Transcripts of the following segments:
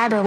Barbara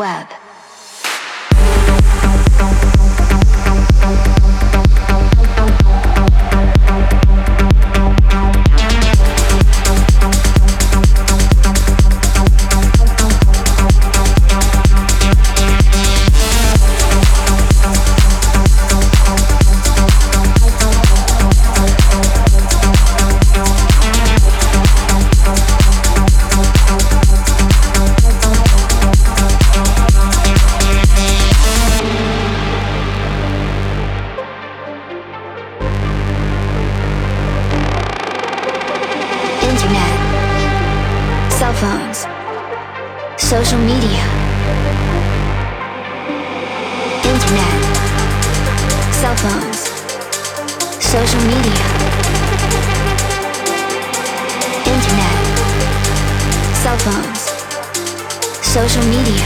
social media.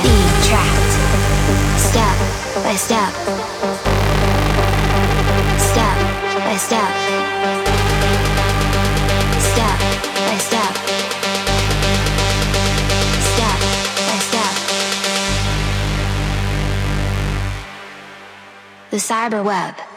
Being trapped. step by step, step by step, step by step, step by step. The cyber web.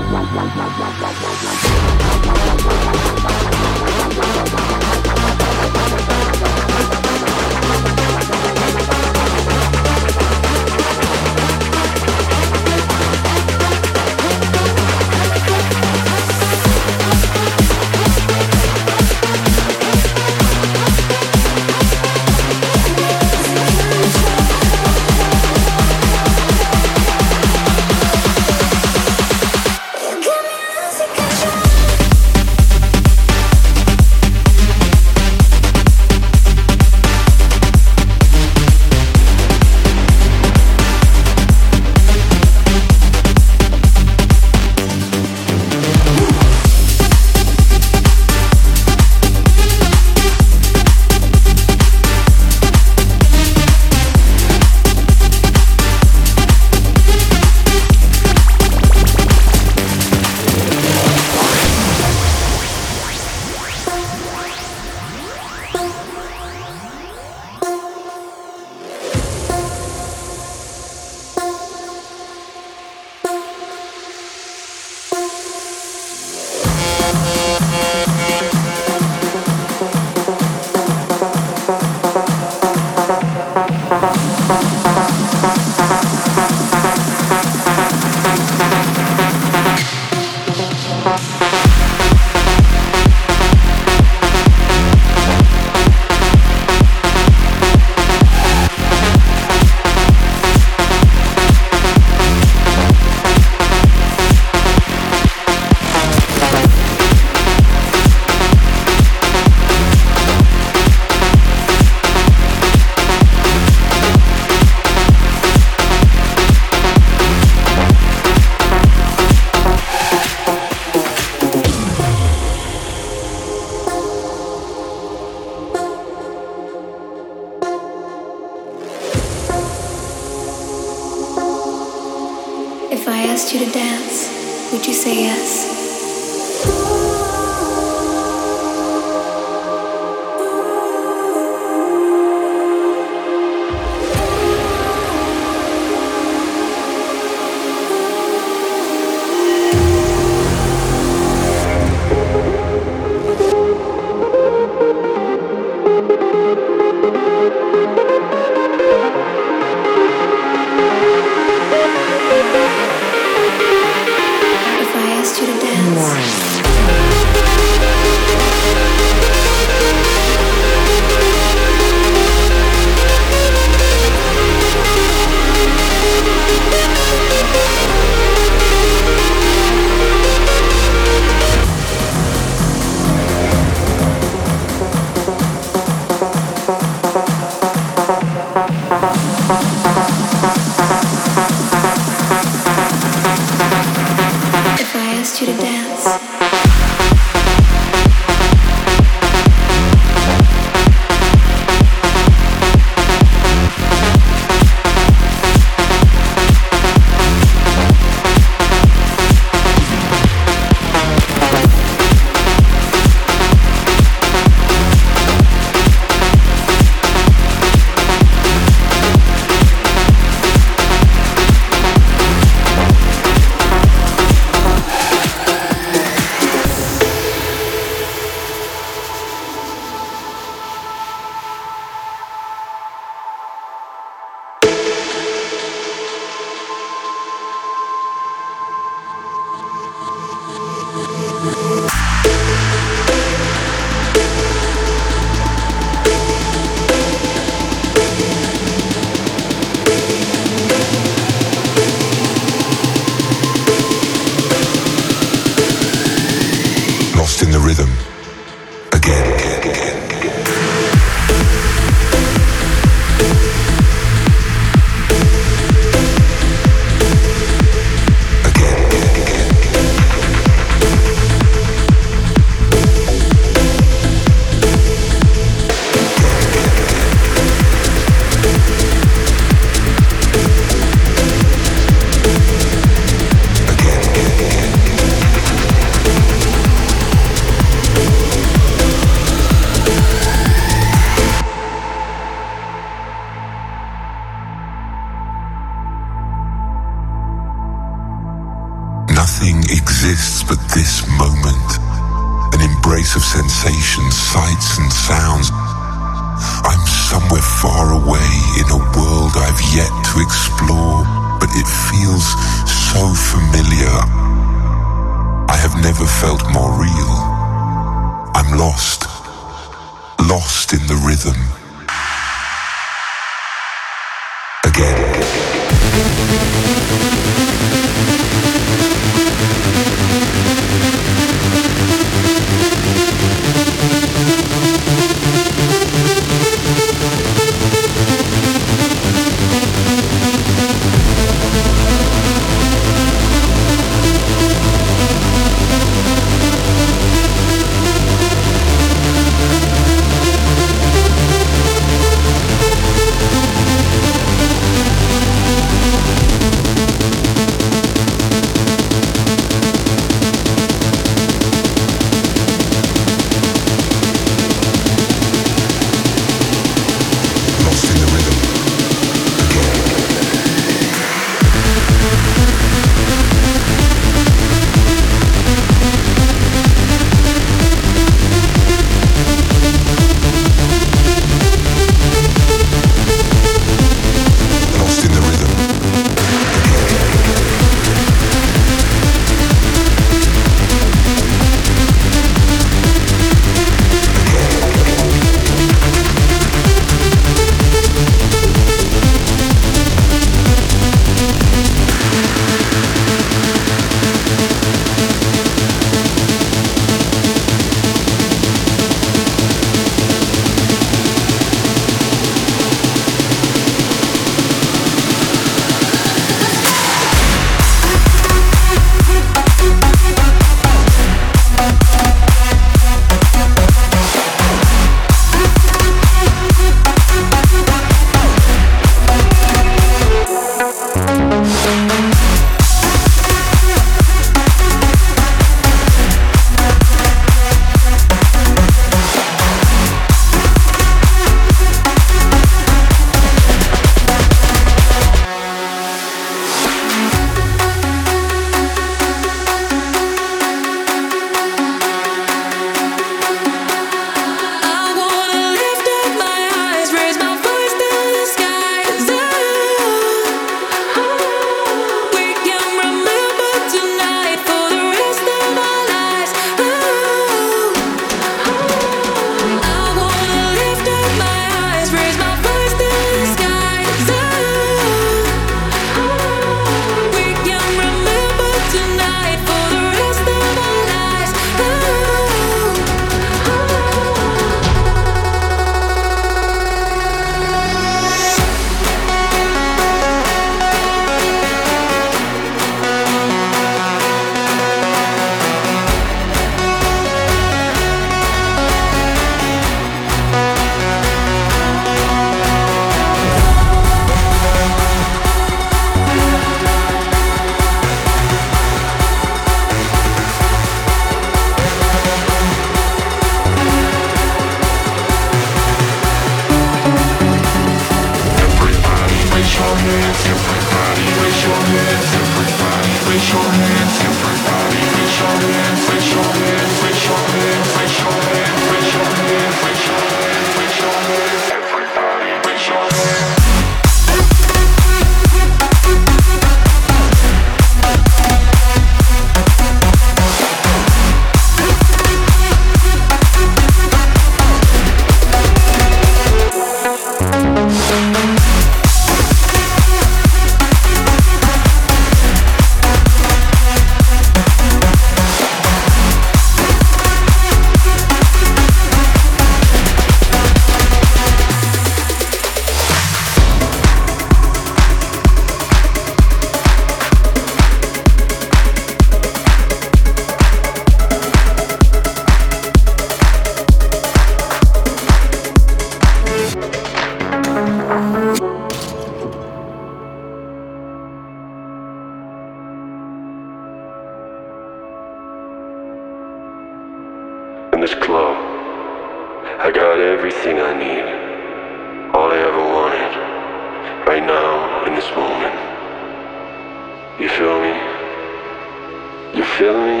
feel me?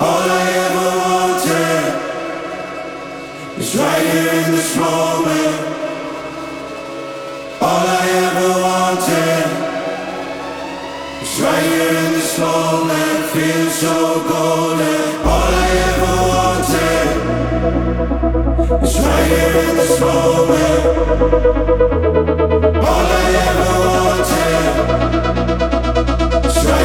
All I ever wanted is right here in this moment. All I ever wanted is right here in this moment. Feels so golden. All I ever wanted is right here in this moment. All I ever wanted.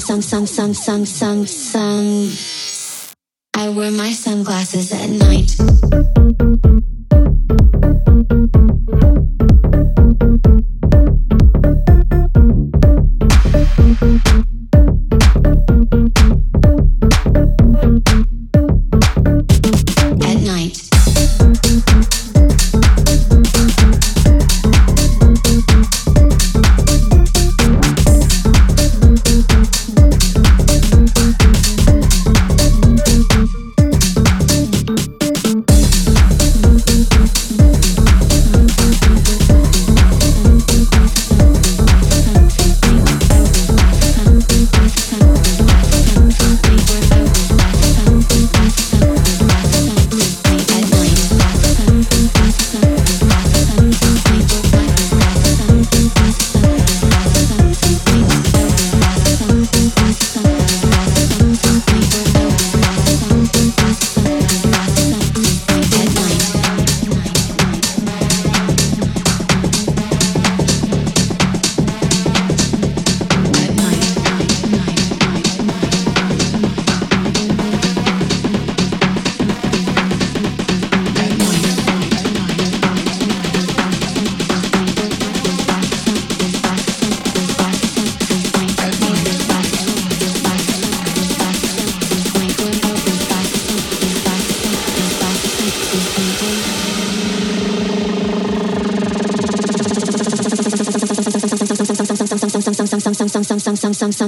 some, some, some, some, some, some, some. I wear my sunglasses at night.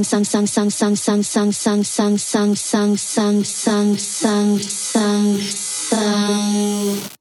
Sang sang sang sang sang sang sang sang sang sang sang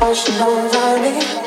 ocean over me.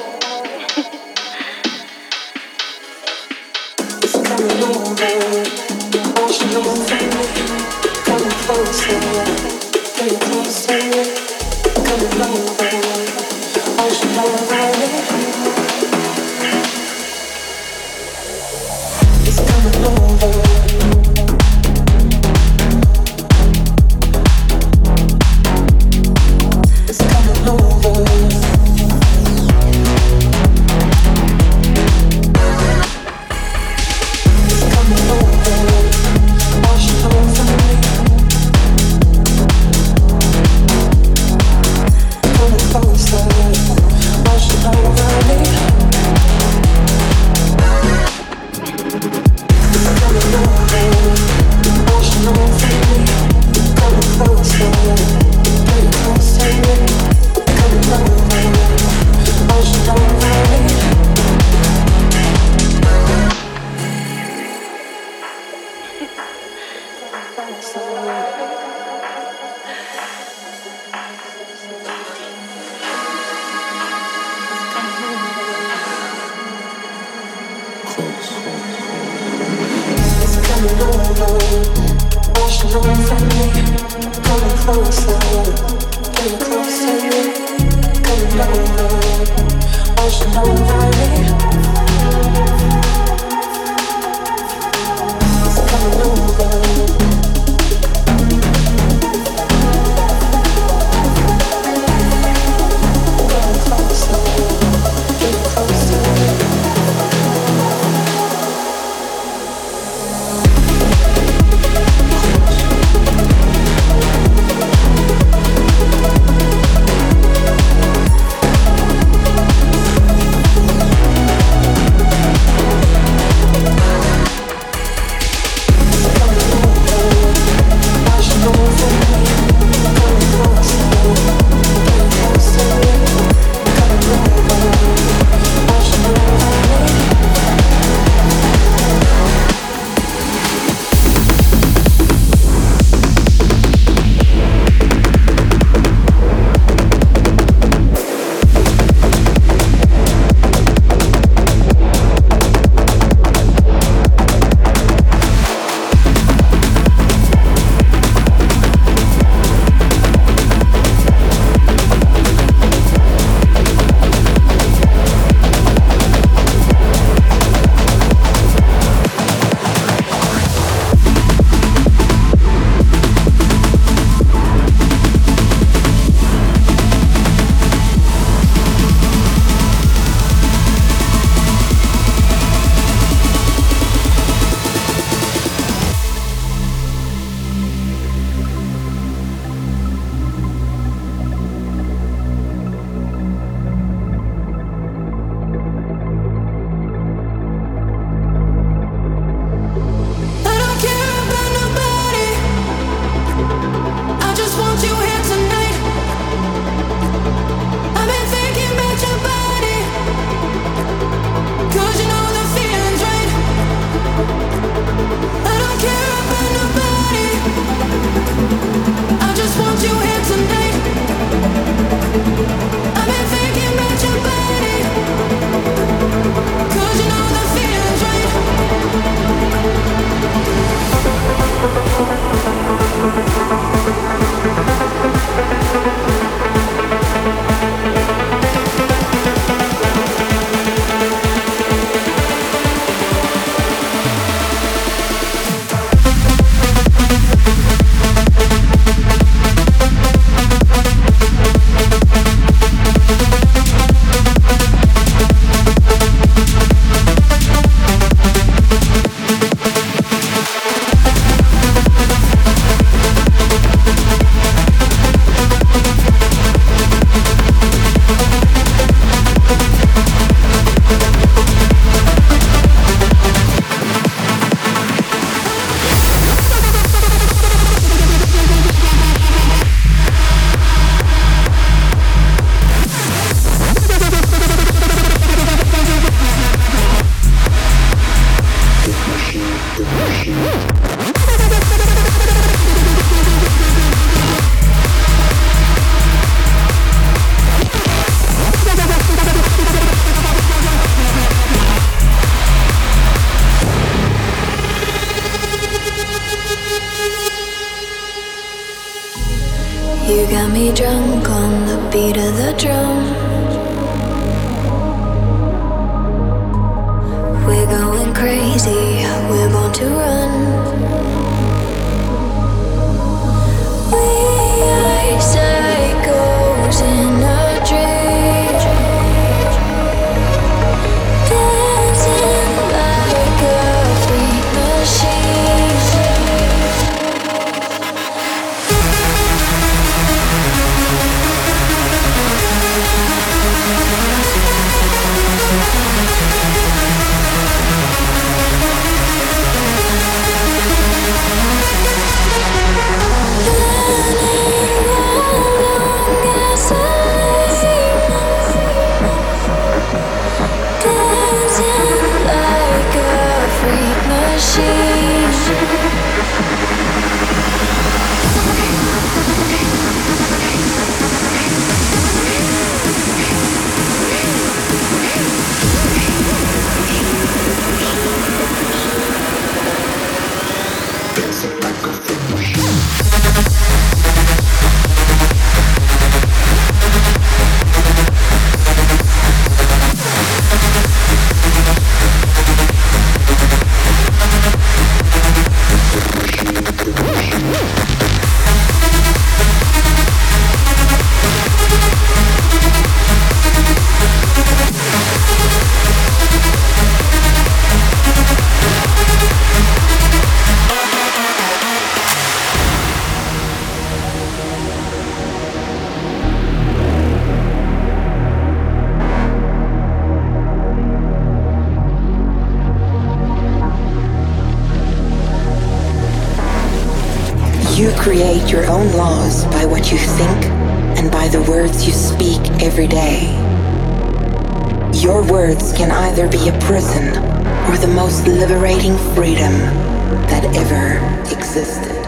existed.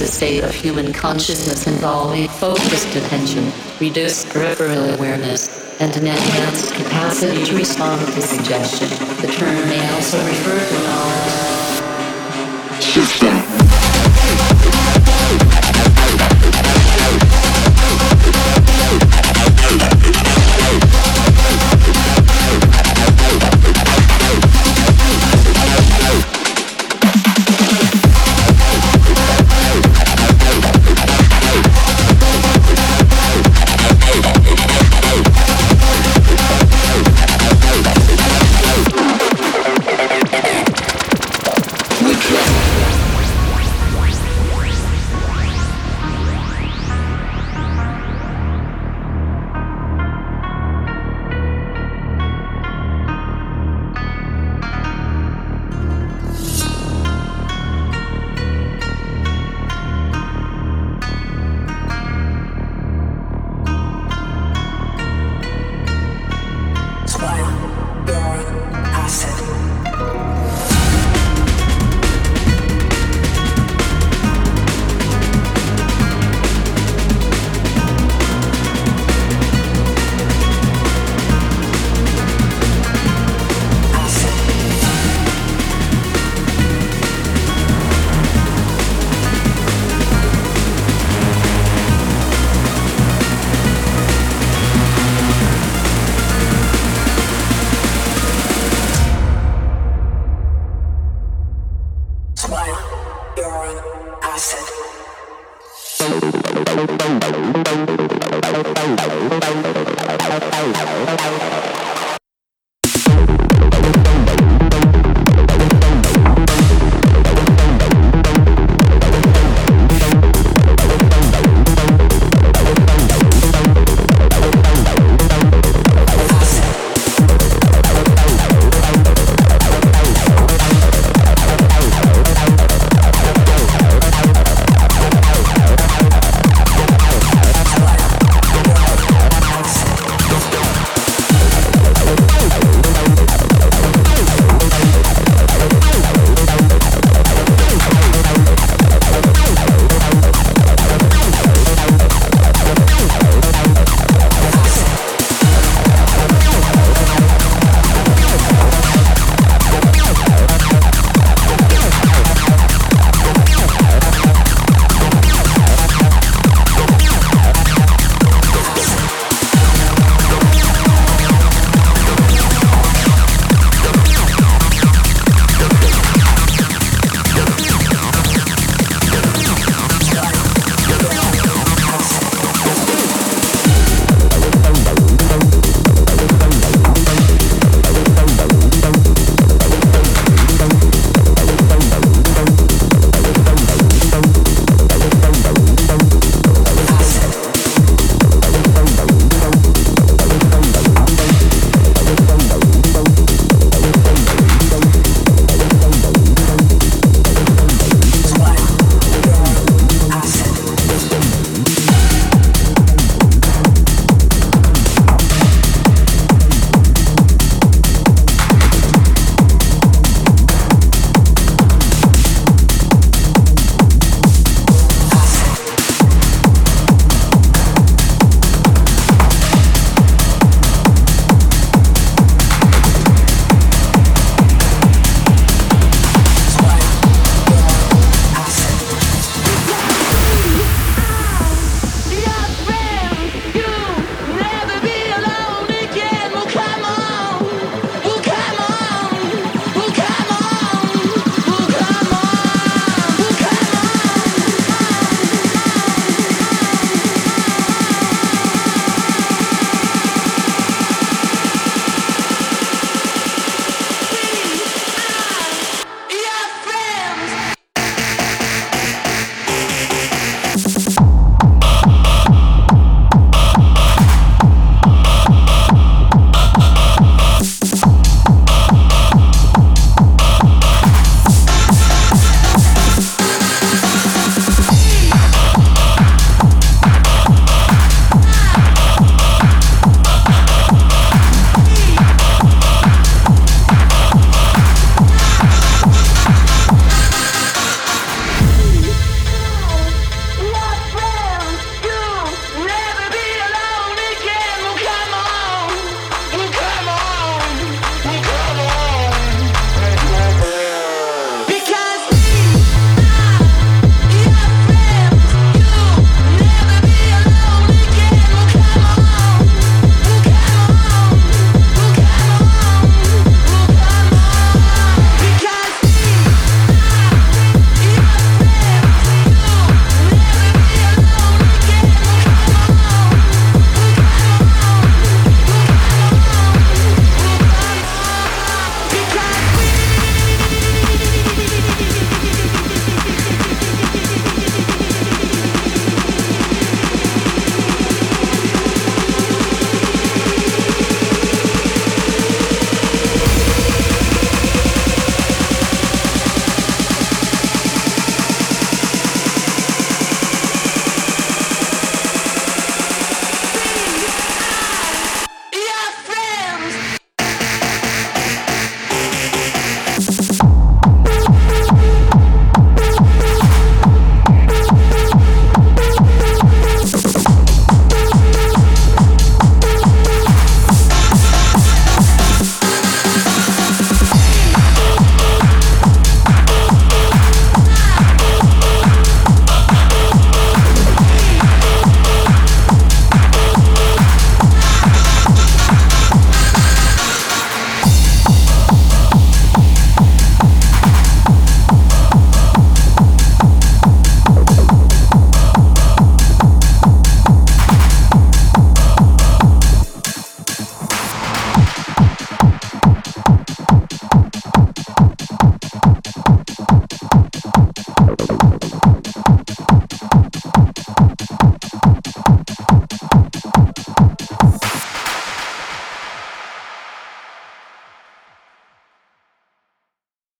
Is a state of human consciousness involving focused attention, reduced peripheral awareness, and an enhanced capacity to respond to suggestion. The term may also refer to knowledge. System.